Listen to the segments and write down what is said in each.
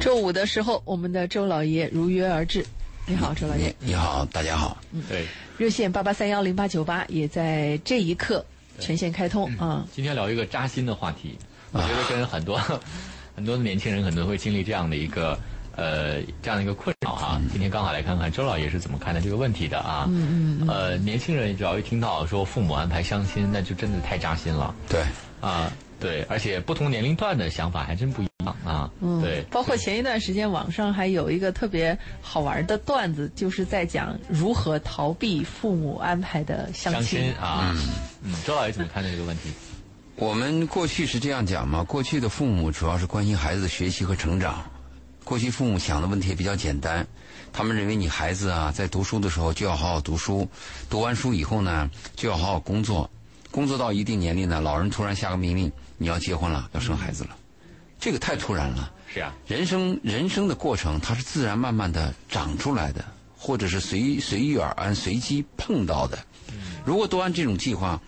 周五的时候，我们的周老爷如约而至。你好，周老爷。你好，大家好。嗯，对。热线八八三幺零八九八也在这一刻全线开通啊。今天聊一个扎心的话题，我觉得跟很多 很多的年轻人可能会经历这样的一个呃这样的一个困扰哈。今天刚好来看看周老爷是怎么看待这个问题的啊。嗯嗯。呃，年轻人只要一听到说父母安排相亲，那就真的太扎心了。对。啊。对，而且不同年龄段的想法还真不一样啊。嗯，对，包括前一段时间网上还有一个特别好玩的段子，就是在讲如何逃避父母安排的相亲啊。嗯，周老爷怎么看待这个问题？我们过去是这样讲嘛，过去的父母主要是关心孩子的学习和成长。过去父母想的问题也比较简单，他们认为你孩子啊在读书的时候就要好好读书，读完书以后呢就要好好工作，工作到一定年龄呢，老人突然下个命令。你要结婚了，要生孩子了，这个太突然了。是啊，人生人生的过程，它是自然慢慢的长出来的，或者是随随遇而安、随机碰到的。如果都按这种计划，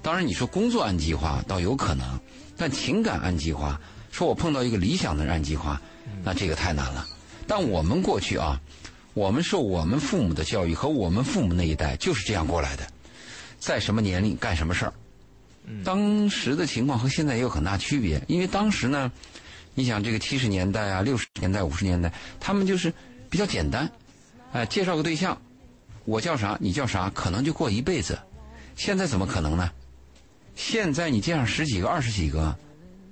当然你说工作按计划倒有可能，但情感按计划，说我碰到一个理想的人按计划，那这个太难了。但我们过去啊，我们受我们父母的教育和我们父母那一代就是这样过来的，在什么年龄干什么事儿。当时的情况和现在也有很大区别，因为当时呢，你想这个七十年代啊、六十年代、五十年代，他们就是比较简单，哎，介绍个对象，我叫啥，你叫啥，可能就过一辈子。现在怎么可能呢？现在你介绍十几个、二十几个，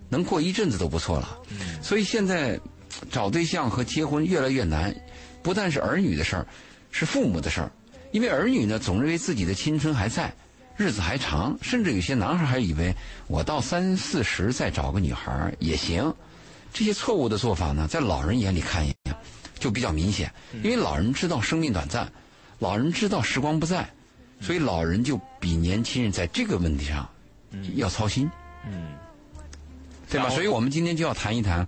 能过一阵子都不错了。所以现在找对象和结婚越来越难，不但是儿女的事儿，是父母的事儿，因为儿女呢总认为自己的青春还在。日子还长，甚至有些男孩还以为我到三四十再找个女孩也行。这些错误的做法呢，在老人眼里看一眼就比较明显，因为老人知道生命短暂，老人知道时光不在，所以老人就比年轻人在这个问题上要操心，嗯，对吧？所以我们今天就要谈一谈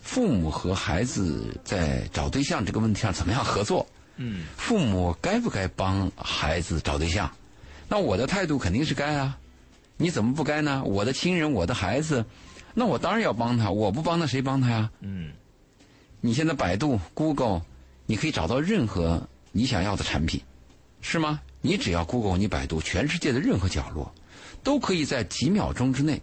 父母和孩子在找对象这个问题上怎么样合作。嗯，父母该不该帮孩子找对象？那我的态度肯定是该啊，你怎么不该呢？我的亲人，我的孩子，那我当然要帮他。我不帮他，谁帮他呀？嗯。你现在百度、Google，你可以找到任何你想要的产品，是吗？你只要 Google，你百度，全世界的任何角落，都可以在几秒钟之内，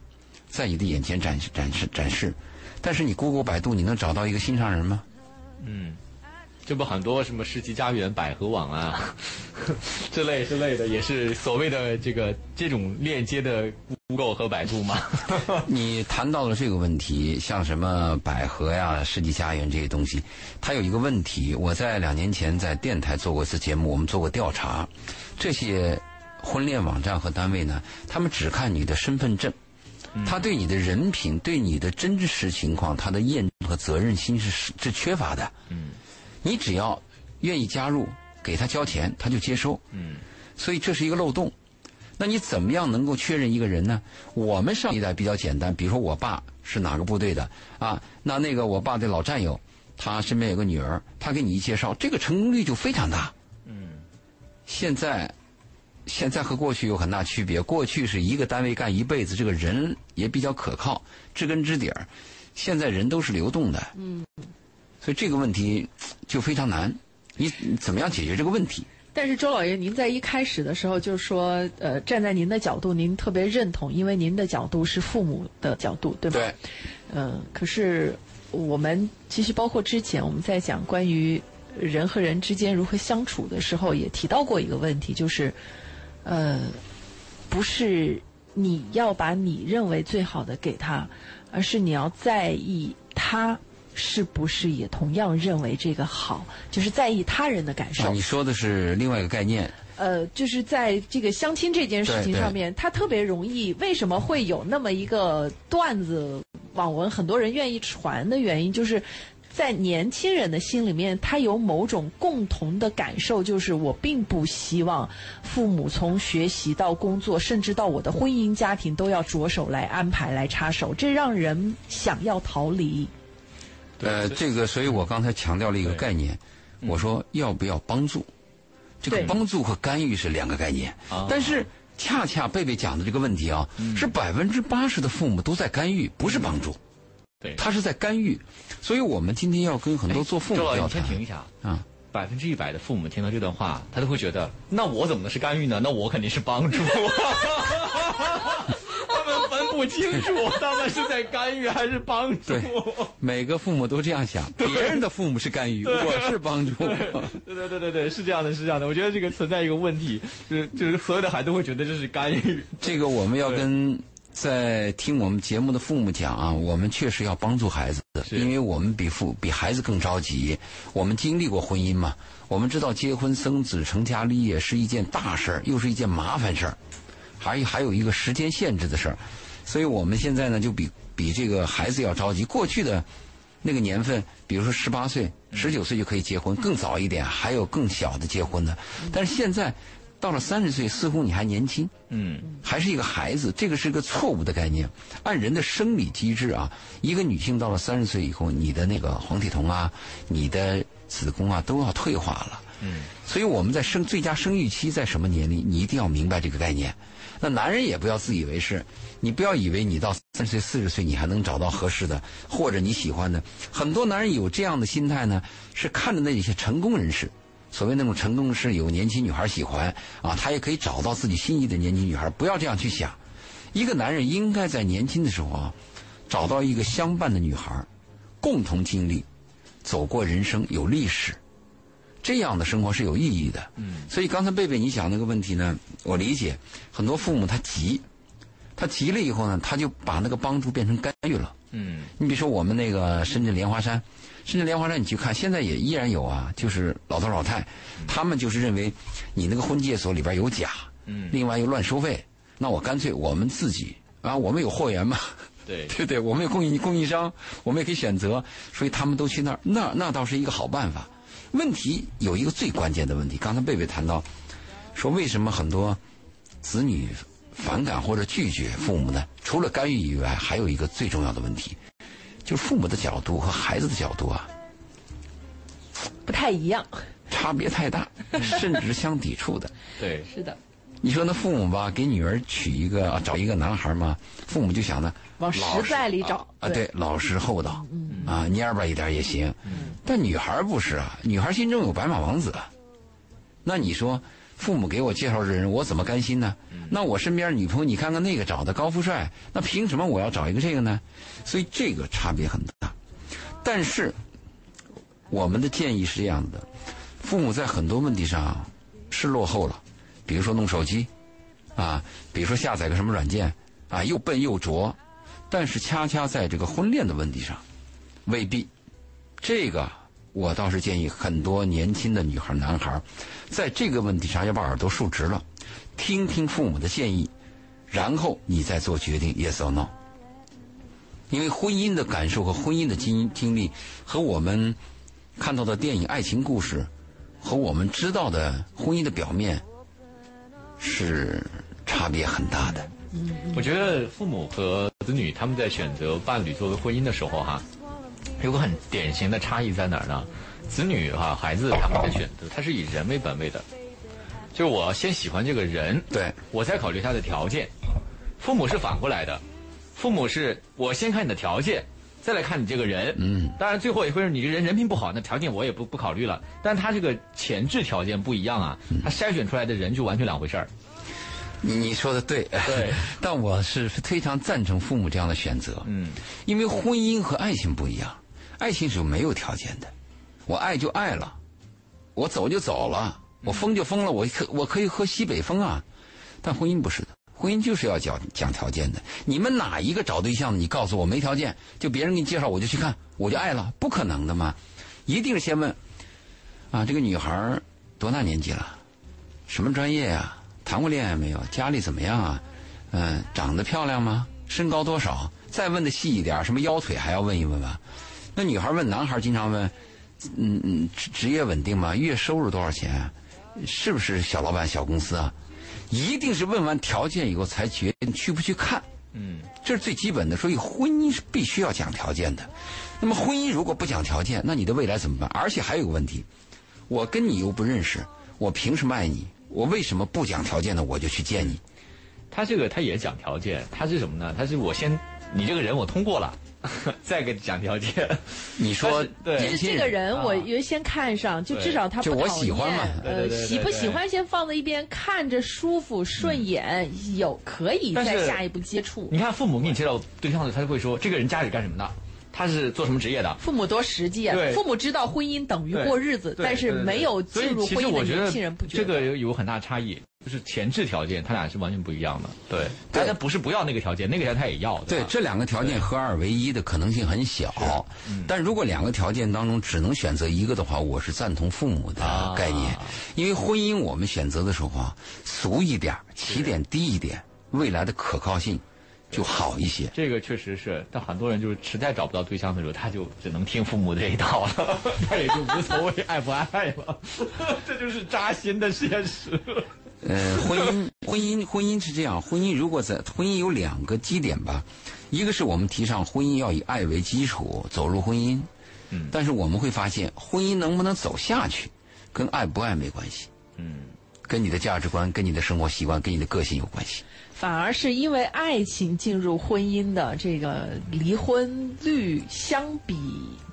在你的眼前展示、展示、展示。但是你 Google、百度，你能找到一个心上人吗？嗯。这不很多什么世纪佳缘、百合网啊，之类之类的，也是所谓的这个这种链接的 Google 和百度吗？你谈到了这个问题，像什么百合呀、世纪佳缘这些东西，它有一个问题。我在两年前在电台做过一次节目，我们做过调查，这些婚恋网站和单位呢，他们只看你的身份证，他对你的人品、对你的真实情况，他的验证和责任心是是缺乏的。嗯。你只要愿意加入，给他交钱，他就接收。嗯，所以这是一个漏洞。那你怎么样能够确认一个人呢？我们上一代比较简单，比如说我爸是哪个部队的啊？那那个我爸的老战友，他身边有个女儿，他给你一介绍，这个成功率就非常大。嗯，现在现在和过去有很大区别。过去是一个单位干一辈子，这个人也比较可靠，知根知底儿。现在人都是流动的。嗯。所以这个问题就非常难，你怎么样解决这个问题？但是周老爷，您在一开始的时候就说，呃，站在您的角度，您特别认同，因为您的角度是父母的角度，对吧？对。嗯，可是我们其实包括之前我们在讲关于人和人之间如何相处的时候，也提到过一个问题，就是，呃，不是你要把你认为最好的给他，而是你要在意他。是不是也同样认为这个好？就是在意他人的感受。你说的是另外一个概念。呃，就是在这个相亲这件事情上面，他特别容易。为什么会有那么一个段子网文，很多人愿意传的原因，就是在年轻人的心里面，他有某种共同的感受，就是我并不希望父母从学习到工作，甚至到我的婚姻家庭，都要着手来安排、来插手，这让人想要逃离。呃，这个，所以我刚才强调了一个概念，我说要不要帮助？这个帮助和干预是两个概念。但是恰恰贝贝讲的这个问题啊，是百分之八十的父母都在干预，不是帮助。对，他是在干预。所以我们今天要跟很多做父母要你先停一下。啊。百分之一百的父母听到这段话，他都会觉得，那我怎么能是干预呢？那我肯定是帮助。不清楚，他们是在干预还是帮助。对每个父母都这样想，别人的父母是干预，我是帮助。对对对对对，是这样的，是这样的。我觉得这个存在一个问题，就是就是所有的孩子都会觉得这是干预。这个我们要跟在听我们节目的父母讲啊，我们确实要帮助孩子，因为我们比父比孩子更着急。我们经历过婚姻嘛，我们知道结婚生子、成家立业是一件大事儿，又是一件麻烦事儿，还有还有一个时间限制的事儿，所以我们现在呢就比比这个孩子要着急。过去的那个年份，比如说十八岁、十九岁就可以结婚，更早一点还有更小的结婚的，但是现在到了三十岁，似乎你还年轻。嗯，还是一个孩子，这个是一个错误的概念。按人的生理机制啊，一个女性到了三十岁以后，你的那个黄体酮啊，你的子宫啊都要退化了。嗯，所以我们在生最佳生育期在什么年龄，你一定要明白这个概念。那男人也不要自以为是，你不要以为你到三十岁、四十岁你还能找到合适的或者你喜欢的。很多男人有这样的心态呢，是看着那些成功人士。所谓那种成功是有年轻女孩喜欢啊，他也可以找到自己心仪的年轻女孩。不要这样去想，一个男人应该在年轻的时候啊，找到一个相伴的女孩，共同经历，走过人生有历史，这样的生活是有意义的。嗯，所以刚才贝贝你想那个问题呢，我理解很多父母他急，他急了以后呢，他就把那个帮助变成干预了。嗯，你比如说我们那个深圳莲花山，深圳莲花山你去看，现在也依然有啊，就是老头老太，他们就是认为你那个婚介所里边有假，嗯另外又乱收费，那我干脆我们自己啊，我们有货源嘛，对 对对？我们有供应供应商，我们也可以选择，所以他们都去那儿，那那倒是一个好办法。问题有一个最关键的问题，刚才贝贝谈到，说为什么很多子女反感或者拒绝父母呢？除了干预以外，还有一个最重要的问题，就是父母的角度和孩子的角度啊，不太一样。差别太大，甚至是相抵触的。对，是的，你说那父母吧，给女儿娶一个啊找一个男孩嘛，父母就想呢，往实在里找啊，啊对对，老实厚道，啊，蔫巴一点也行。但女孩不是啊，女孩心中有白马王子啊。那你说，父母给我介绍这人，我怎么甘心呢？那我身边女朋友，你看看那个找的高富帅，那凭什么我要找一个这个呢？所以这个差别很大。但是我们的建议是这样的：父母在很多问题上是落后了，比如说弄手机，啊，比如说下载个什么软件，啊，又笨又拙。但是恰恰在这个婚恋的问题上，未必。这个我倒是建议很多年轻的女孩、男孩，在这个问题上要把耳朵竖直了，听听父母的建议，然后你再做决定，yes or no。因为婚姻的感受和婚姻的经经历，和我们看到的电影爱情故事，和我们知道的婚姻的表面，是差别很大的。我觉得父母和子女他们在选择伴侣作为婚姻的时候哈，有个很典型的差异在哪儿呢？子女哈孩子他们的选择，他是以人为本位的，就是我先喜欢这个人，对，我再考虑他的条件。父母是反过来的，父母是我先看你的条件，再来看你这个人。嗯，当然最后也会是你这人人品不好，那条件我也不不考虑了。但他这个前置条件不一样啊，他筛选出来的人就完全两回事儿。你你说的对，对，但我是非常赞成父母这样的选择。嗯，因为婚姻和爱情不一样，爱情是没有条件的，我爱就爱了，我走就走了，我疯就疯了，我可我可以喝西北风啊。但婚姻不是的，婚姻就是要讲讲条件的。你们哪一个找对象，你告诉我没条件，就别人给你介绍我就去看，我就爱了，不可能的嘛。一定是先问，啊，这个女孩多大年纪了，什么专业呀、谈过恋爱没有？家里怎么样啊？嗯、长得漂亮吗？身高多少？再问的细一点，什么腰腿还要问一问吧。那女孩问男孩经常问，嗯嗯，职职业稳定吗？月收入多少钱啊？是不是小老板、小公司啊？一定是问完条件以后才决定去不去看，嗯，这是最基本的。所以婚姻是必须要讲条件的。那么婚姻如果不讲条件，那你的未来怎么办？而且还有个问题，我跟你又不认识，我凭什么爱你？我为什么不讲条件呢？我就去见你？他这个他也讲条件，他是什么呢？他是我先你这个人我通过了，再给讲条件。你说对就是这个人，我原先看上，就至少他就我喜欢嘛呃，喜不喜欢先放在一边，看着舒服顺眼，有可以再下一步接触。你看父母给你介绍对象的，他就会说这个人家里干什么的。他是做什么职业的？父母多实际啊！父母知道婚姻等于过日子，但是没有进入婚姻的年轻人不觉得。这个有有很大差异，就是前置条件，他俩是完全不一样的。对，但他不是不要那个条件，那个条件他也要。对，这两个条件合二为一的可能性很小。嗯但如果两个条件当中只能选择一个的话，我是赞同父母的概念，因为婚姻我们选择的时候啊，俗一点，起点低一点，未来的可靠性。就好一些，这个确实是，但很多人就是实在找不到对象的时候，他就只能听父母这一套了，他也就无所谓爱不爱了，这就是扎心的现实。呃，婚姻，婚姻，婚姻是这样，婚姻如果在婚姻有两个基点吧，一个是我们提倡婚姻要以爱为基础走入婚姻，嗯，但是我们会发现，婚姻能不能走下去，跟爱不爱没关系，嗯，跟你的价值观、跟你的生活习惯、跟你的个性有关系。反而是因为爱情进入婚姻的这个离婚率相比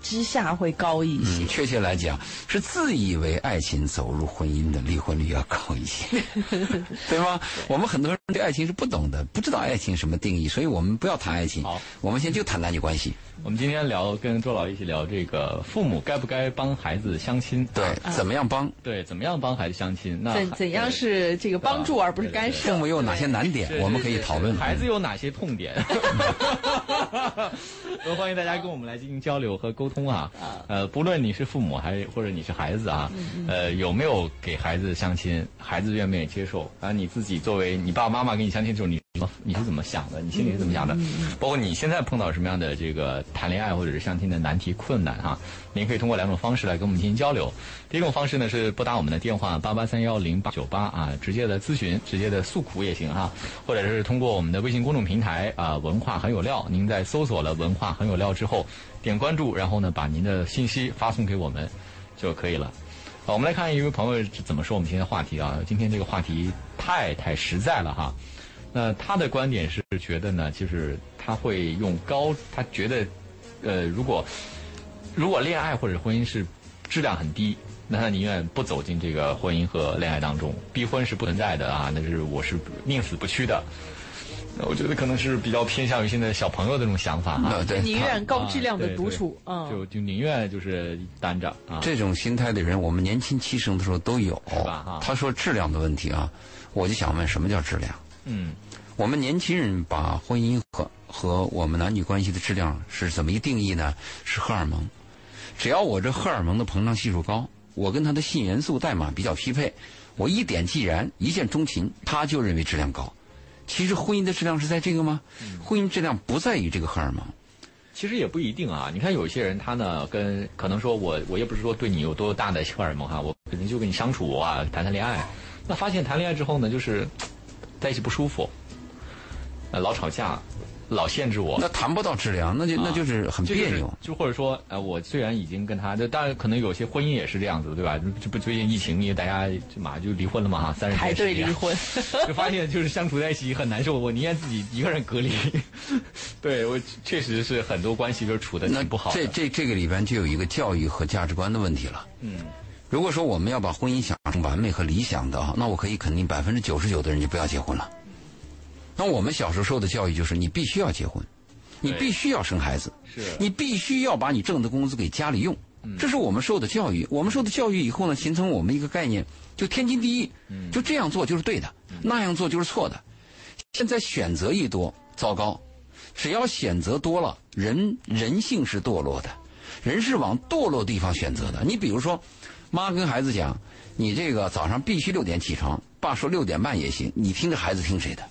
之下会高一些。确切来讲，是自以为爱情走入婚姻的离婚率要高一些，对吗？我们很多人对爱情是不懂的，不知道爱情什么定义，所以我们不要谈爱情。好，我们先就谈男女关系。我们今天聊跟周老一起聊这个父母该不该帮孩子相亲？对，怎么样帮？对，怎么样帮孩子相亲？那怎怎样是这个帮助而不是干涉？父母有哪些难点？我们可以讨论。孩子有哪些痛点？都欢迎大家跟我们来进行交流和沟通啊！呃，不论你是父母还是或者你是孩子啊，呃，有没有给孩子相亲？孩子愿不愿意接受？啊，你自己作为你爸爸妈妈给你相亲之后，你你是怎么想的？你心里是怎么想的？包括你现在碰到什么样的这个谈恋爱或者是相亲的难题困难哈？您可以通过两种方式来跟我们进行交流。第一种方式呢是拨打我们的电话八八三幺零八九八啊，直接的咨询，直接的诉苦也行哈，或者是通过我们的微信公众平台啊，文化很有料。您在搜索了“文化很有料”之后，点关注，然后呢把您的信息发送给我们就可以了。好，我们来看一位朋友怎么说我们今天的话题啊？今天这个话题太太实在了哈。那他的观点是觉得呢，就是他会用高，他觉得，呃，如果如果恋爱或者婚姻是质量很低，那他宁愿不走进这个婚姻和恋爱当中，逼婚是不存在的啊，那是我是宁死不屈的。那我觉得可能是比较偏向于现在小朋友的这种想法啊，宁愿高质量的独处，嗯，就就宁愿就是单着啊。这种心态的人，我们年轻气盛的时候都有，是吧？他说质量的问题啊，我就想问，什么叫质量？嗯，我们年轻人把婚姻和和我们男女关系的质量是怎么一定义呢？是荷尔蒙。只要我这荷尔蒙的膨胀系数高，我跟他的性元素代码比较匹配，我一点即燃，一见钟情，他就认为质量高。其实婚姻的质量是在这个吗？婚姻质量不在于这个荷尔蒙。其实也不一定啊。你看有些人他呢，跟可能说我我也不是说对你有多大的荷尔蒙哈，我可能就跟你相处啊，谈谈恋爱，那发现谈恋爱之后呢，就是。在一起不舒服，呃，老吵架，老限制我。那谈不到质量，那就那就是很别扭。就或者说，呃，我虽然已经跟他，就当然可能有些婚姻也是这样子，对吧？这不最近疫情，因为大家就马上就离婚了嘛，哈，三人排队离婚，就发现就是相处在一起很难受。我宁愿自己一个人隔离。对我确实是很多关系都处的挺不好。这这这个里边就有一个教育和价值观的问题了。嗯。如果说我们要把婚姻想成完美和理想的，那我可以肯定百分之九十九的人就不要结婚了。那我们小时候受的教育就是你必须要结婚，你必须要生孩子，是你必须要把你挣的工资给家里用，这是我们受的教育。我们受的教育以后呢，形成我们一个概念，就天经地义，就这样做就是对的，那样做就是错的。现在选择一多，糟糕，只要选择多了，人人性是堕落的，人是往堕落地方选择的。你比如说。妈跟孩子讲：“你这个早上必须六点起床。”爸说：“六点半也行。”你听着孩子听谁的？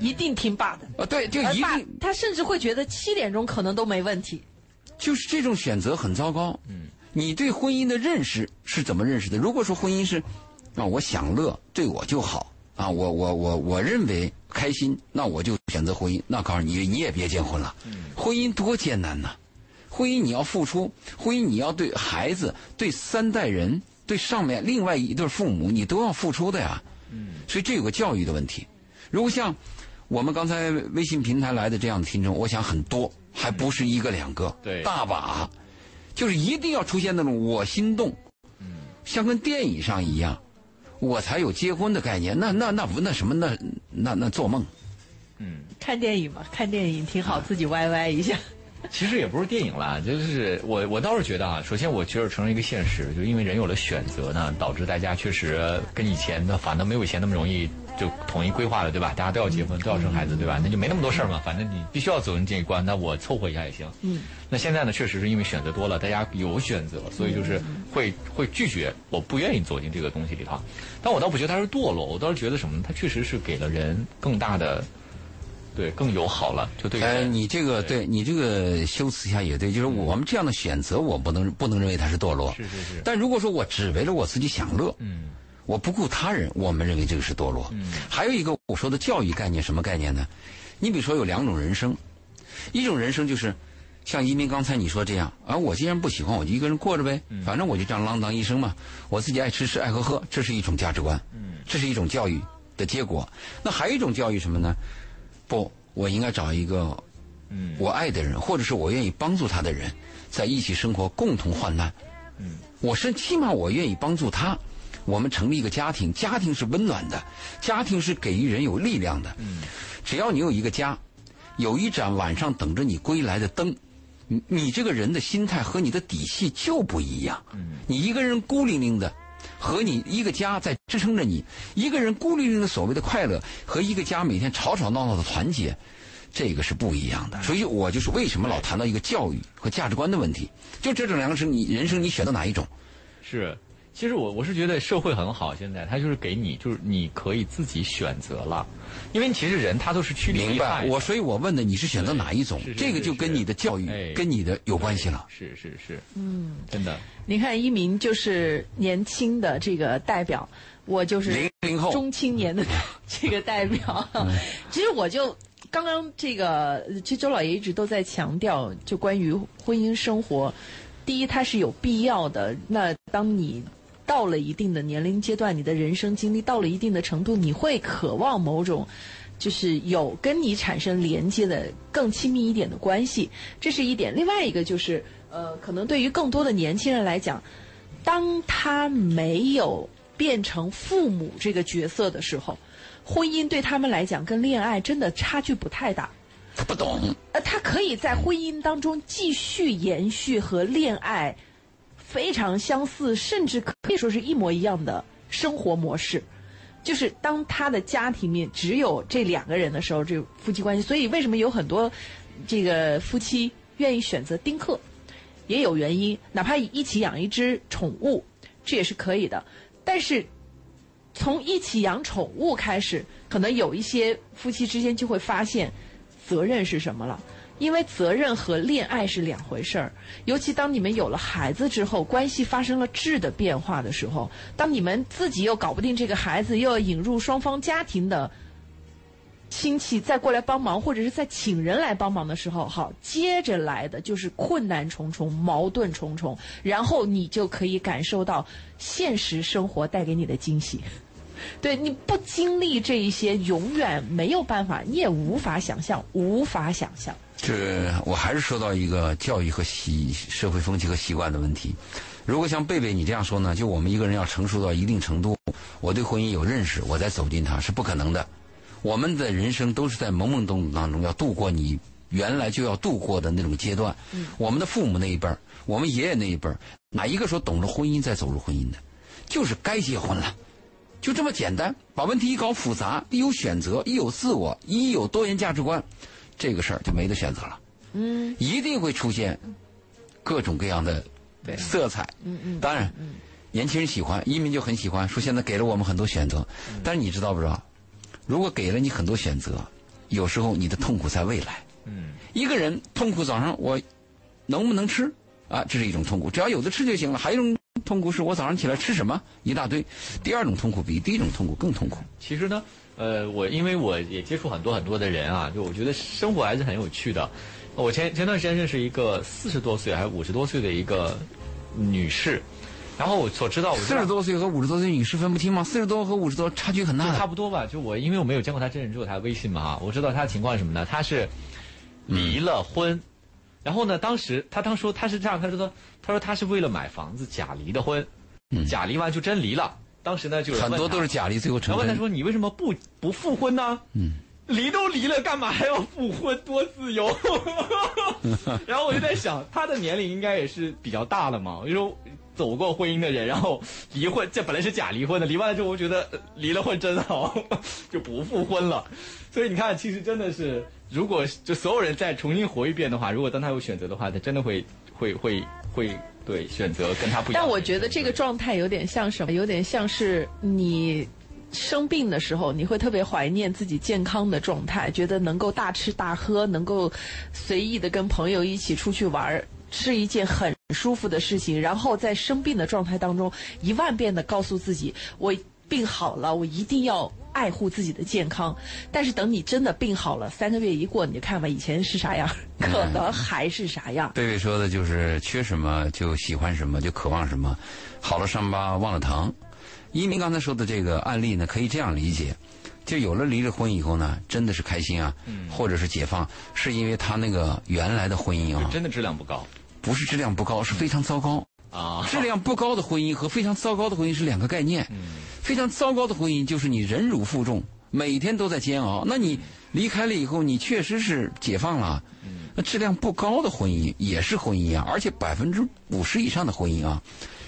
一定听爸的。啊，对，就一定。他甚至会觉得七点钟可能都没问题。就是这种选择很糟糕。嗯。你对婚姻的认识是怎么认识的？如果说婚姻是，啊，我享乐，对我就好啊，我我我我认为开心，那我就选择婚姻。那告诉你，你也别结婚了。嗯。婚姻多艰难呐！婚姻你要付出，婚姻你要对孩子、对三代人、对上面另外一对父母，你都要付出的呀。嗯，所以这有个教育的问题。如果像我们刚才微信平台来的这样的听众，我想很多，还不是一个两个，对大把，就是一定要出现那种我心动，嗯像跟电影上一样，我才有结婚的概念。那那那不那什么那那那做梦。嗯看电影嘛，看电影挺好，自己歪歪一下。其实也不是电影啦，就是我我倒是觉得啊，首先我觉得承认一个现实，就因为人有了选择呢，导致大家确实跟以前的反正没有以前那么容易就统一规划了，对吧？大家都要结婚，都要生孩子，对吧？那就没那么多事儿嘛，反正你必须要走进这一关，那我凑合一下也行。嗯。那现在呢，确实是因为选择多了，大家有选择，所以就是会会拒绝，我不愿意走进这个东西里头。但我倒不觉得它是堕落，我倒是觉得什么呢？它确实是给了人更大的。对，更友好了，就对。哎，你这个对你这个修辞一下也对，就是我们这样的选择，我不能不能认为它是堕落。是是是。但如果说我只为了我自己享乐，嗯，我不顾他人，我们认为这个是堕落。嗯。还有一个我说的教育概念，什么概念呢？你比如说有两种人生，一种人生就是像移民刚才你说这样，啊，我既然不喜欢，我就一个人过着呗，反正我就这样浪荡一生嘛，我自己爱吃吃爱喝喝，这是一种价值观，嗯，这是一种教育的结果。那还有一种教育什么呢？不，我应该找一个，嗯，我爱的人，或者是我愿意帮助他的人，在一起生活，共同患难。嗯，我是起码我愿意帮助他，我们成立一个家庭，家庭是温暖的，家庭是给予人有力量的。嗯，只要你有一个家，有一盏晚上等着你归来的灯，你你这个人的心态和你的底气就不一样。嗯，你一个人孤零零的。和你一个家在支撑着你，一个人孤零零的所谓的快乐，和一个家每天吵吵闹闹的团结，这个是不一样的。所以我就是为什么老谈到一个教育和价值观的问题，就这种两个是你人生你选择哪一种？是。其实我我是觉得社会很好，现在他就是给你，就是你可以自己选择了，因为其实人他都是趋利明白。我所以，我问的你是选择哪一种？这个就跟你的教育跟你的有关系了。是是是，嗯，真的。你看，一鸣就是年轻的这个代表，我就是零零后中青年的 这个代表。其实我就刚刚这个，其实周老爷一直都在强调，就关于婚姻生活，第一它是有必要的。那当你到了一定的年龄阶段，你的人生经历到了一定的程度，你会渴望某种，就是有跟你产生连接的更亲密一点的关系，这是一点。另外一个就是，呃，可能对于更多的年轻人来讲，当他没有变成父母这个角色的时候，婚姻对他们来讲跟恋爱真的差距不太大。他不懂。呃，他可以在婚姻当中继续延续和恋爱。非常相似，甚至可以说是一模一样的生活模式，就是当他的家庭里面只有这两个人的时候，这夫妻关系。所以为什么有很多这个夫妻愿意选择丁克，也有原因。哪怕一起养一只宠物，这也是可以的。但是从一起养宠物开始，可能有一些夫妻之间就会发现责任是什么了。因为责任和恋爱是两回事儿，尤其当你们有了孩子之后，关系发生了质的变化的时候，当你们自己又搞不定这个孩子，又要引入双方家庭的亲戚再过来帮忙，或者是再请人来帮忙的时候，好，接着来的就是困难重重、矛盾重重，然后你就可以感受到现实生活带给你的惊喜。对，你不经历这一些，永远没有办法，你也无法想象，无法想象。这我还是说到一个教育和习社会风气和习惯的问题。如果像贝贝你这样说呢，就我们一个人要成熟到一定程度，我对婚姻有认识，我再走进它是不可能的。我们的人生都是在懵懵懂懂当中要度过你原来就要度过的那种阶段。我们的父母那一辈儿，我们爷爷那一辈儿，哪一个说懂了婚姻再走入婚姻的？就是该结婚了，就这么简单。把问题一搞复杂，一有选择，一有自我，一有多元价值观。这个事儿就没得选择了，嗯，一定会出现各种各样的色彩，嗯嗯，当然，年轻人喜欢，移民就很喜欢，说现在给了我们很多选择，但是你知道不知道？如果给了你很多选择，有时候你的痛苦在未来，嗯，一个人痛苦早上我能不能吃啊？这是一种痛苦，只要有的吃就行了。还有一种痛苦是我早上起来吃什么一大堆，第二种痛苦比第一种痛苦更痛苦。其实呢。呃，我因为我也接触很多很多的人啊，就我觉得生活还是很有趣的。我前前段时间认识一个四十多岁还是五十多岁的一个女士，然后我所知道，四十多岁和五十多岁女士分不清吗？四十多和五十多差距很大。就差不多吧。就我因为我没有见过她真人，只有她微信嘛哈，我知道她的情况是什么呢？她是离了婚，然后呢，当时她当时说他是这样，她说她说她是为了买房子假离的婚，假离完就真离了。当时呢，就有很多都是假离，最后成真。然后问他说：“你为什么不不复婚呢？”嗯，离都离了，干嘛还要复婚？多自由。然后我就在想，他的年龄应该也是比较大了嘛。我就说走过婚姻的人，然后离婚，这本来是假离婚的，离完了之后，我觉得呃离了婚真好，就不复婚了。所以你看，其实真的是，如果就所有人再重新活一遍的话，如果当他有选择的话，他真的会会会会对选择跟他不一样。但我觉得这个状态有点像什么？有点像是你生病的时候，你会特别怀念自己健康的状态，觉得能够大吃大喝，能够随意的跟朋友一起出去玩。是一件很舒服的事情，然后在生病的状态当中，一万遍的告诉自己，我病好了，我一定要爱护自己的健康。但是等你真的病好了，三个月一过，你就看吧，以前是啥样，可能还是啥样。贝贝说的就是缺什么就喜欢什么，就渴望什么，好了伤疤忘了疼。一鸣刚才说的这个案例呢，可以这样理解：就有了离了婚以后呢，真的是开心啊，或者是解放，是因为他那个原来的婚姻啊，真的质量不高不是质量不高，是非常糟糕。啊。质量不高的婚姻和非常糟糕的婚姻是两个概念。嗯非常糟糕的婚姻就是你忍辱负重，每天都在煎熬。那你离开了以后，你确实是解放了。嗯那质量不高的婚姻也是婚姻啊，而且百分之五十以上的婚姻啊，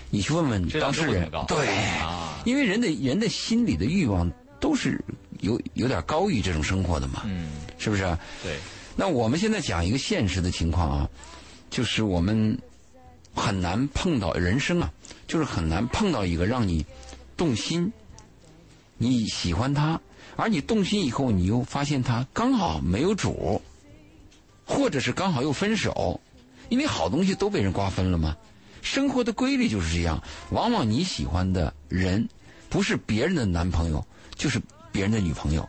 你去问问当事人对，啊因为人的人的心理的欲望都是有有点高于这种生活的嘛，嗯，是不是？对，那我们现在讲一个现实的情况啊，就是我们很难碰到人生啊，就是很难碰到一个让你动心，你喜欢他，而你动心以后，你又发现他刚好没有主，或者是刚好又分手，因为好东西都被人瓜分了嘛。生活的规律就是这样，往往你喜欢的人不是别人的男朋友，就是别人的女朋友。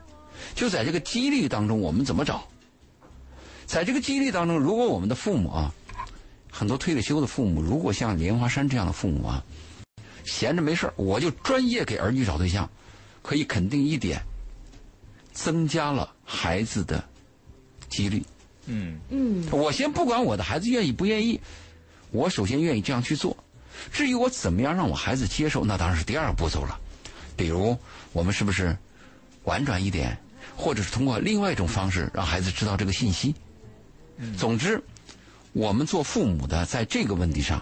就在这个几率当中，我们怎么找？在这个几率当中，如果我们的父母啊，很多退了休的父母，如果像莲花山这样的父母啊，闲着没事儿我就专业给儿女找对象，可以肯定一点，增加了孩子的几率。嗯嗯，我先不管我的孩子愿意不愿意，我首先愿意这样去做。至于我怎么样让我孩子接受，那当然是第二个步骤了。比如，我们是不是婉转一点，或者是通过另外一种方式让孩子知道这个信息？总之，我们做父母的在这个问题上，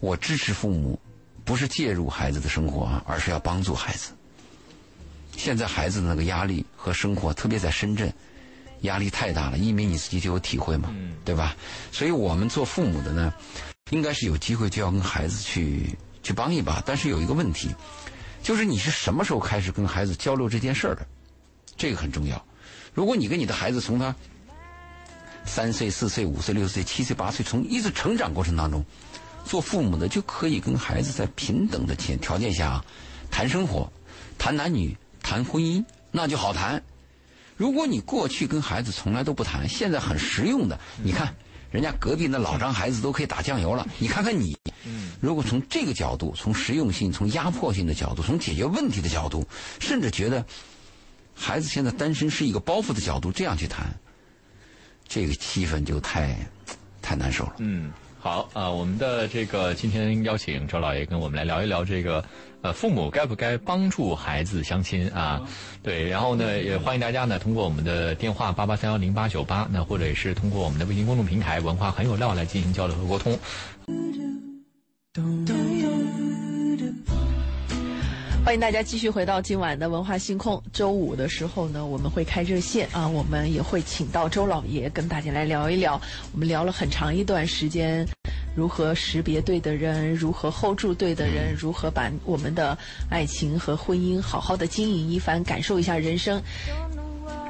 我支持父母，不是介入孩子的生活啊，而是要帮助孩子。现在孩子的那个压力和生活，特别在深圳，压力太大了。一鸣你自己就有体会嘛，对吧？所以我们做父母的呢，应该是有机会就要跟孩子去去帮一把。但是有一个问题，就是你是什么时候开始跟孩子交流这件事儿的？这个很重要。如果你跟你的孩子从他三岁、四岁、五岁、六岁、七岁、八岁，从一直成长过程当中，做父母的就可以跟孩子在平等的前条件下啊谈生活、谈男女、谈婚姻，那就好谈。如果你过去跟孩子从来都不谈，现在很实用的，你看人家隔壁那老张孩子都可以打酱油了，你看看你。如果从这个角度，从实用性、从压迫性的角度、从解决问题的角度，甚至觉得孩子现在单身是一个包袱的角度，这样去谈，这个气氛就太太难受了。嗯，好啊、我们的这个今天邀请周老爷跟我们来聊一聊这个呃，父母该不该帮助孩子相亲啊？对，然后呢，也欢迎大家呢通过我们的电话八八三幺零八九八，那或者也是通过我们的微信公众平台“文化很有料”来进行交流和沟通。欢迎大家继续回到今晚的文化星空。周五的时候呢，我们会开热线啊，我们也会请到周老爷跟大家来聊一聊。我们聊了很长一段时间，如何识别对的人，如何 hold 住对的人，如何把我们的爱情和婚姻好好的经营一番，感受一下人生。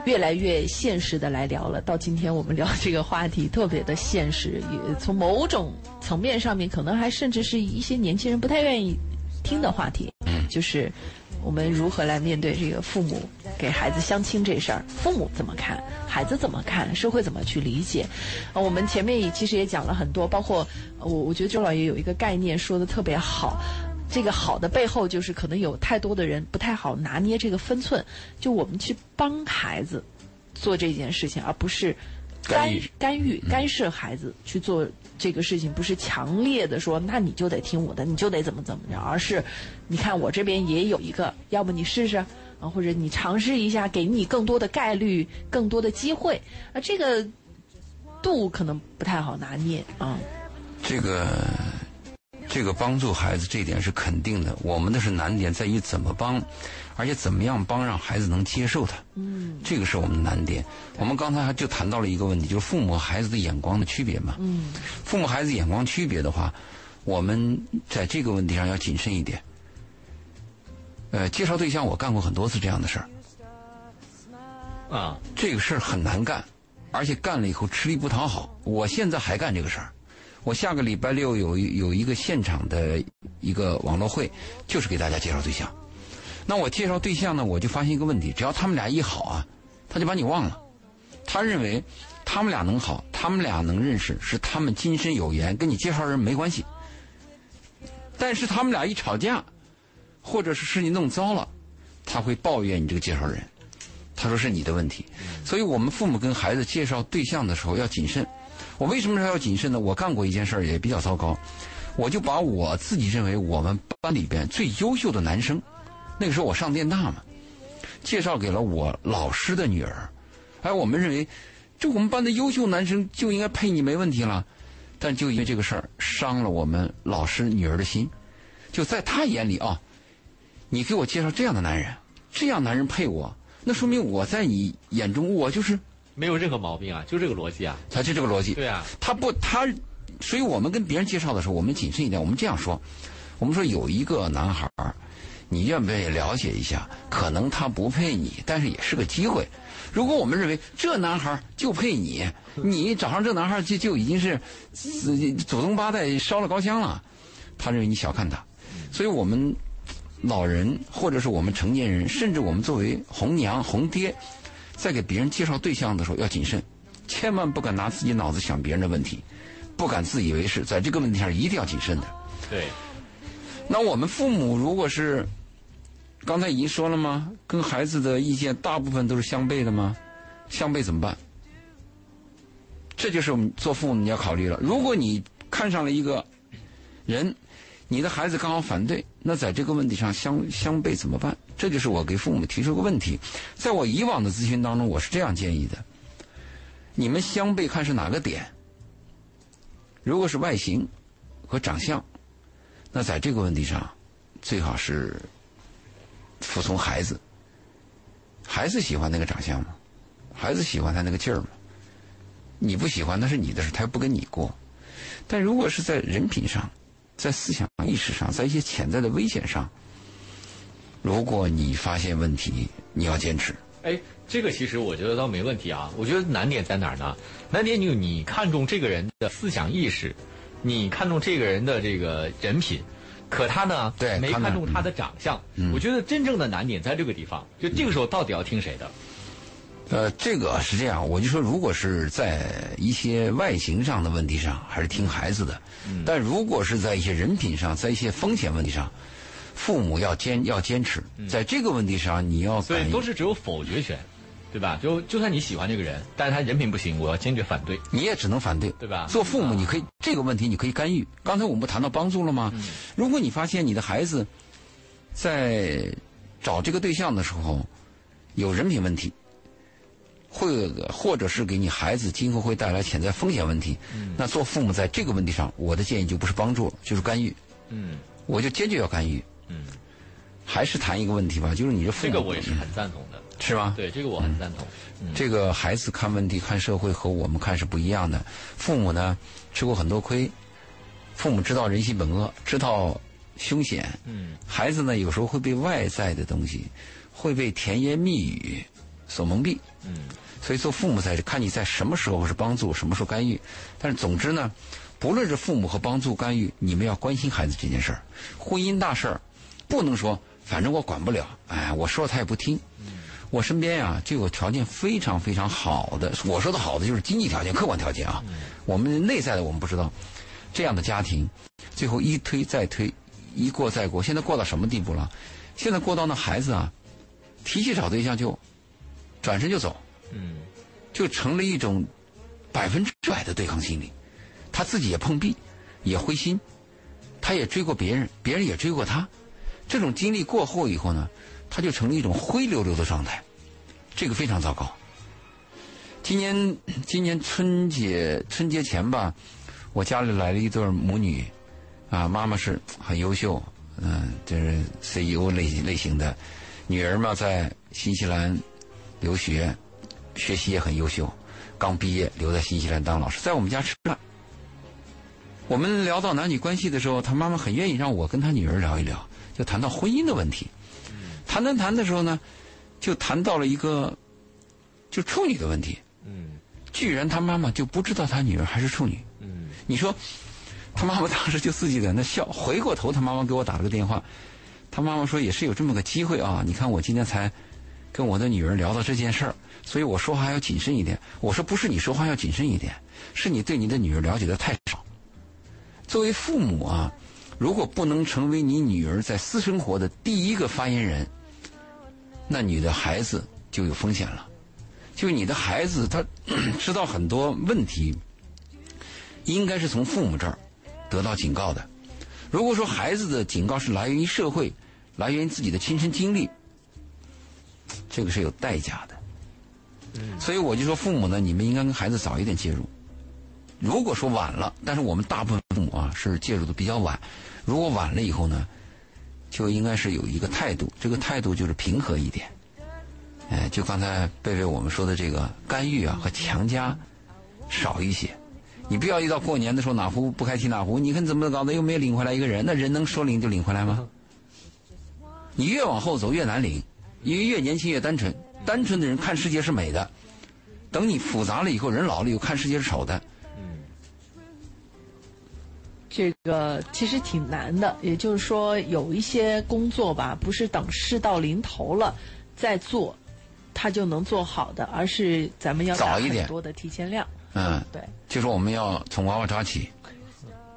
越来越现实的来聊了。到今天我们聊这个话题特别的现实，也从某种层面上面，可能还甚至是一些年轻人不太愿意听的话题，就是我们如何来面对这个父母给孩子相亲这事儿？父母怎么看？孩子怎么看？社会怎么去理解？啊，我们前面其实也讲了很多，包括我，我觉得周老爷有一个概念说的特别好。这个好的背后，就是可能有太多的人不太好拿捏这个分寸。就我们去帮孩子做这件事情，而不是干干预、干涉孩子去做这个事情，不是强烈的说，那你就得听我的，你就得怎么怎么着，而是你看我这边也有一个，要不你试试啊，或者你尝试一下，给你更多的概率、更多的机会啊，这个度可能不太好拿捏啊。这个。这个帮助孩子这一点是肯定的，我们的是难点在于怎么帮，而且怎么样帮让孩子能接受他。嗯，这个是我们的难点。我们刚才还就谈到了一个问题，就是父母和孩子的眼光的区别嘛。嗯，父母孩子眼光区别的话，我们在这个问题上要谨慎一点。呃，介绍对象我干过很多次这样的事儿。啊，这个事儿很难干，而且干了以后吃力不讨好。我现在还干这个事儿。我下个礼拜六有有一个现场的一个网络会，就是给大家介绍对象。那我介绍对象呢，我就发现一个问题：只要他们俩一好啊，他就把你忘了。他认为他们俩能好，他们俩能认识，是他们今生有缘，跟你介绍人没关系。但是他们俩一吵架，或者是事情弄糟了，他会抱怨你这个介绍人。他说是你的问题。所以我们父母跟孩子介绍对象的时候要谨慎。我为什么说要谨慎呢？我干过一件事儿也比较糟糕，我就把我自己认为我们班里边最优秀的男生，那个时候我上电大嘛，介绍给了我老师的女儿，哎，我们认为，这我们班的优秀男生就应该配你没问题了，但就因为这个事儿伤了我们老师女儿的心，就在他眼里啊，你给我介绍这样的男人，这样男人配我，那说明我在你眼中我就是。没有任何毛病啊，就这个逻辑啊，他就这个逻辑。对啊，他不他，所以我们跟别人介绍的时候，我们谨慎一点。我们这样说，我们说有一个男孩儿，你愿不愿意了解一下？可能他不配你，但是也是个机会。如果我们认为这男孩就配你，你找上这男孩就就已经是祖宗八代烧了高香了。他认为你小看他，所以我们老人或者是我们成年人，甚至我们作为红娘红爹。在给别人介绍对象的时候要谨慎，千万不敢拿自己脑子想别人的问题，不敢自以为是，在这个问题上一定要谨慎的。对。那我们父母如果是刚才已经说了吗？跟孩子的意见大部分都是相悖的吗？相悖怎么办？这就是我们做父母你要考虑了。如果你看上了一个人，你的孩子刚好反对，那在这个问题上相相悖怎么办？这就是我给父母提出个问题，在我以往的咨询当中，我是这样建议的：你们相悖看是哪个点？如果是外形和长相，那在这个问题上，最好是服从孩子。孩子喜欢那个长相吗？孩子喜欢他那个劲儿吗？你不喜欢那是你的事，他又不跟你过。但如果是在人品上，在思想意识上，在一些潜在的危险上，如果你发现问题，你要坚持。哎，这个其实我觉得倒没问题啊。我觉得难点在哪儿呢？难点就你看重这个人的思想意识，你看重这个人的这个人品，可他呢，对，没看中他的长相。嗯我觉得真正的难点在这个地方。就这个时候，到底要听谁的？呃，这个是这样，我就说，如果是在一些外形上的问题上，还是听孩子的；但如果是在一些人品上，在一些风险问题上。父母要坚要坚持，在这个问题上你要所以都是只有否决权，对吧？就就算你喜欢这个人，但是他人品不行，我要坚决反对。你也只能反对，对吧？做父母你可以这个问题你可以干预。刚才我们不谈到帮助了吗？如果你发现你的孩子在找这个对象的时候有人品问题，会或者是给你孩子今后会带来潜在风险问题，嗯那做父母在这个问题上，我的建议就不是帮助，就是干预。嗯，我就坚决要干预。嗯，还是谈一个问题吧，就是你这这个我也是很赞同的，是吗？对，这个我很赞同。这个孩子看问题、看社会和我们看是不一样的。父母呢吃过很多亏，父母知道人性本恶，知道凶险。嗯，孩子呢有时候会被外在的东西，会被甜言蜜语所蒙蔽。嗯，所以做父母在看你在什么时候是帮助，什么时候干预。但是总之呢。不论是父母和帮助干预，你们要关心孩子这件事儿。婚姻大事儿，不能说反正我管不了，哎，我说了他也不听。我身边呀就有条件非常非常好的，我说的好的就是经济条件、客观条件啊。我们内在的我们不知道，这样的家庭，最后一推再推，一过再过，现在过到什么地步了？现在过到那孩子啊，提起找对象就转身就走，嗯，就成了一种百分之百的对抗心理。他自己也碰壁，也灰心，他也追过别人，别人也追过他。这种经历过后以后呢？他就成了一种灰溜溜的状态，这个非常糟糕。今年今年春节春节前吧，我家里来了一对母女，啊，妈妈是很优秀，嗯，就是 CEO 类类型的，女儿嘛在新西兰留学，学习也很优秀，刚毕业留在新西兰当老师，在我们家吃饭。我们聊到男女关系的时候，他妈妈很愿意让我跟他女儿聊一聊，就谈到婚姻的问题。谈谈谈的时候呢，就谈到了一个就处女的问题。嗯，居然他妈妈就不知道他女儿还是处女。嗯，你说他妈妈当时就自己在那笑。回过头，他妈妈给我打了个电话，他妈妈说也是有这么个机会啊。你看我今天才跟我的女儿聊到这件事儿，所以我说话要谨慎一点。我说不是你说话要谨慎一点，是你对你的女儿了解的太少。作为父母啊，如果不能成为你女儿在私生活的第一个发言人。那你的孩子就有风险了，就你的孩子他知道很多问题，应该是从父母这儿得到警告的。如果说孩子的警告是来源于社会，来源于自己的亲身经历，这个是有代价的。所以我就说，父母呢，你们应该跟孩子早一点介入。如果说晚了，但是我们大部分父母啊是介入的比较晚。如果晚了以后呢？就应该是有一个态度，这个态度就是平和一点。哎，就刚才贝贝我们说的这个干预啊和强加少一些。你不要一到过年的时候哪壶不开提哪壶，你看怎么搞的又没有领回来一个人，那人能说领就领回来吗？你越往后走越难领，因为越年轻越单纯，单纯的人看世界是美的，等你复杂了以后，人老了以后看世界是丑的。这个其实挺难的，也就是说，有一些工作吧，不是等事到临头了再做，他就能做好的，而是咱们要早一点多的提前量。嗯，对，就是我们要从娃娃抓起。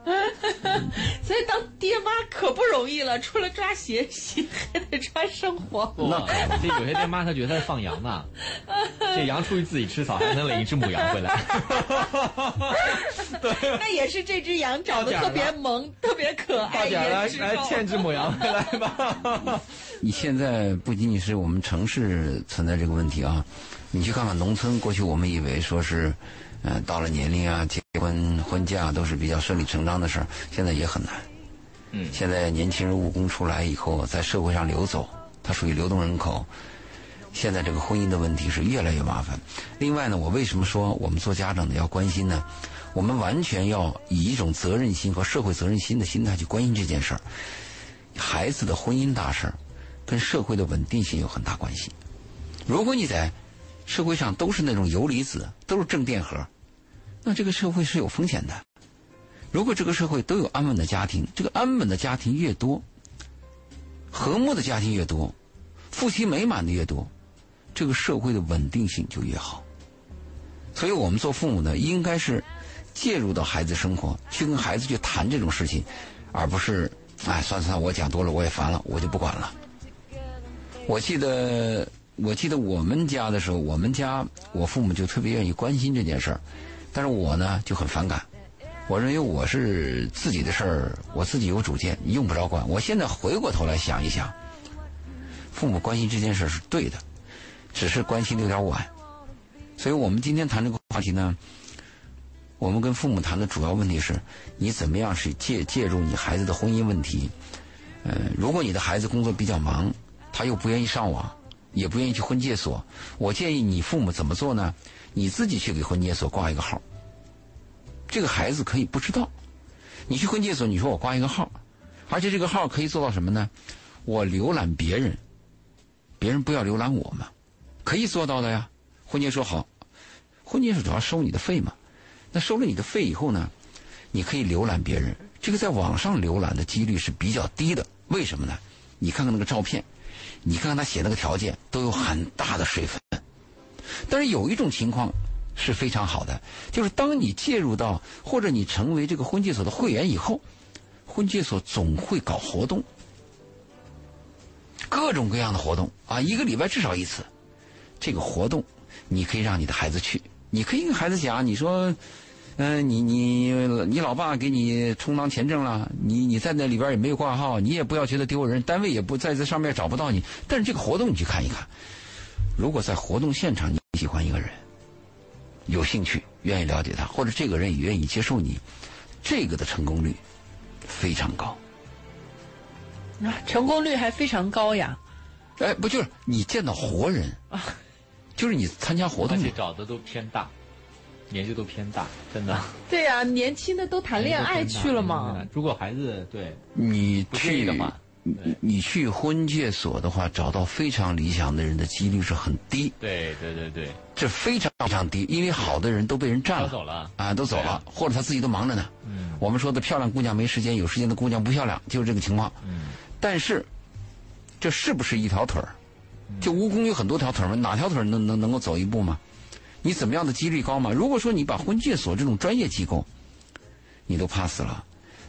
所以当爹妈可不容易了，除了抓学习，还得抓生活。那这有些爹妈他觉得他在放羊呢，这羊出去自己吃草，还能领一只母羊回来。对，那也是这只羊长得特别萌，特别可爱。到点了，来牵只母羊回来吧。你现在不仅仅是我们城市存在这个问题啊，你去看看农村，过去我们以为说是。嗯，到了年龄啊，结婚婚嫁都是比较顺理成章的事儿，现在也很难。嗯，现在年轻人务工出来以后，在社会上流走，它属于流动人口。现在这个婚姻的问题是越来越麻烦。另外呢，我为什么说我们做家长的要关心呢？我们完全要以一种责任心和社会责任心的心态去关心这件事儿。孩子的婚姻大事儿，跟社会的稳定性有很大关系。如果你在社会上都是那种游离子，都是正电荷，那这个社会是有风险的。如果这个社会都有安稳的家庭，这个安稳的家庭越多，和睦的家庭越多，夫妻美满的越多，这个社会的稳定性就越好。所以我们做父母的应该是介入到孩子生活，去跟孩子去谈这种事情，而不是哎，算算我讲多了我也烦了，我就不管了。我记得。我记得我们家的时候，我们家我父母就特别愿意关心这件事儿，但是我呢就很反感。我认为我是自己的事儿，我自己有主见，用不着管。我现在回过头来想一想，父母关心这件事是对的，只是关心的有点晚。所以我们今天谈这个话题呢，我们跟父母谈的主要问题是，你怎么样去介介入你孩子的婚姻问题？呃，如果你的孩子工作比较忙，他又不愿意上网。也不愿意去婚介所，我建议你父母怎么做呢？你自己去给婚介所挂一个号。这个孩子可以不知道，你去婚介所，你说我挂一个号，而且这个号可以做到什么呢？我浏览别人，别人不要浏览我嘛，可以做到的呀。婚介说好，婚介所主要收你的费嘛，那收了你的费以后呢，你可以浏览别人，这个在网上浏览的几率是比较低的。为什么呢？你看看那个照片，你看看他写那个条件，都有很大的水分。但是有一种情况是非常好的，就是当你介入到或者你成为这个婚介所的会员以后，婚介所总会搞活动，各种各样的活动啊，一个礼拜至少一次。这个活动你可以让你的孩子去，你可以跟孩子讲，你说。嗯，你你你老爸给你充当前证了，你你在那里边也没有挂号，你也不要觉得丢人，单位也不在这上面找不到你。但是这个活动你去看一看，如果在活动现场你喜欢一个人，有兴趣，愿意了解他，或者这个人也愿意接受你，这个的成功率非常高。那，成功率还非常高呀！哎，不就是你见到活人啊？就是你参加活动，而且找的都偏大。年纪都偏大，真的。对呀，年轻的都谈恋爱 去了嘛。如果孩子对你去的话，你去婚介所的话，找到非常理想的人的几率是很低。对对对对，这非常非常低，因为好的人都被人占了，走了啊，都走了，或者他自己都忙着呢。嗯，我们说的漂亮姑娘没时间，有时间的姑娘不漂亮，就是这个情况。嗯，但是这是不是一条腿儿？就蜈蚣有很多条腿儿吗？哪条腿能能能够走一步吗？你怎么样的几率高嘛？如果说你把婚介所这种专业机构，你都怕死了，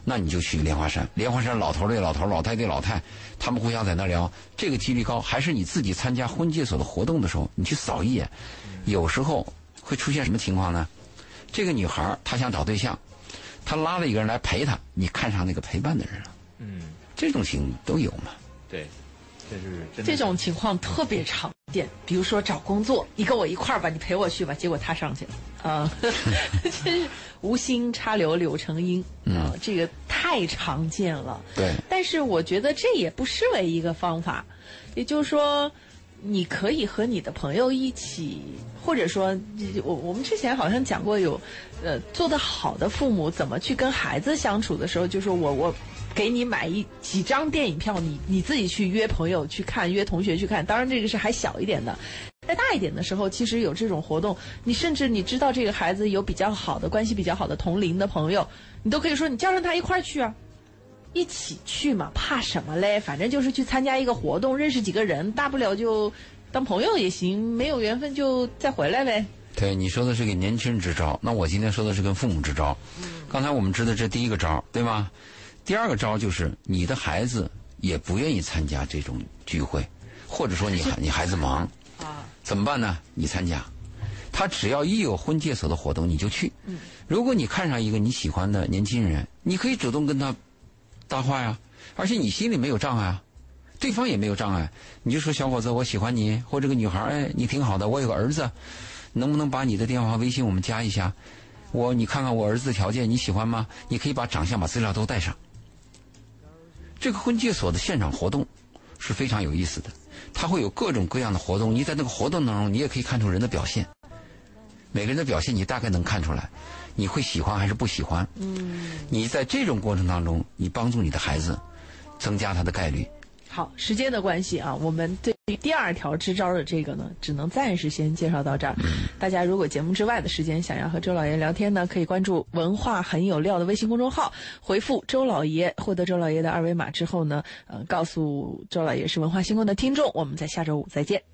那你就去莲花山。莲花山老头对老头，老太对老太，他们互相在那聊，这个几率高。还是你自己参加婚介所的活动的时候，你去扫一眼，有时候会出现什么情况呢？这个女孩她想找对象，她拉了一个人来陪她，你看上那个陪伴的人了。嗯，这种情都有嘛？对。这是这种情况特别常见，比如说找工作，你跟我一块儿吧，你陪我去吧，结果他上去了啊，真是无心插柳柳成荫啊，这个太常见了。对，但是我觉得这也不失为一个方法，也就是说，你可以和你的朋友一起，或者说，我我们之前好像讲过有，呃，做得好的父母怎么去跟孩子相处的时候，就说我我。给你买一几张电影票，你你自己去约朋友去看，约同学去看。当然，这个是还小一点的，再大一点的时候，其实有这种活动。你甚至你知道这个孩子有比较好的关系、比较好的同龄的朋友，你都可以说你叫上他一块儿去啊，一起去嘛，怕什么嘞？反正就是去参加一个活动，认识几个人，大不了就当朋友也行，没有缘分就再回来呗。对，你说的是给年轻人支招，那我今天说的是跟父母支招。刚才我们支的这第一个招，对吗？第二个招就是你的孩子也不愿意参加这种聚会，或者说你 你孩子忙，啊，怎么办呢？你参加，他只要一有婚介所的活动你就去。嗯，如果你看上一个你喜欢的年轻人，你可以主动跟他搭话呀，而且你心里没有障碍啊，对方也没有障碍，你就说小伙子我喜欢你，或这个女孩哎你挺好的，我有个儿子，能不能把你的电话微信我们加一下？我你看看我儿子的条件你喜欢吗？你可以把长相把资料都带上。这个婚介所的现场活动是非常有意思的，它会有各种各样的活动。你在那个活动当中，你也可以看出人的表现。每个人的表现，你大概能看出来，你会喜欢还是不喜欢。嗯。你在这种过程当中，你帮助你的孩子增加他的概率。好，时间的关系啊，我们对于第二条支招的这个呢，只能暂时先介绍到这儿。大家如果节目之外的时间想要和周老爷聊天呢，可以关注“文化很有料”的微信公众号，回复“周老爷”，获得周老爷的二维码之后呢，呃，告诉周老爷是文化星空的听众。我们在下周五再见。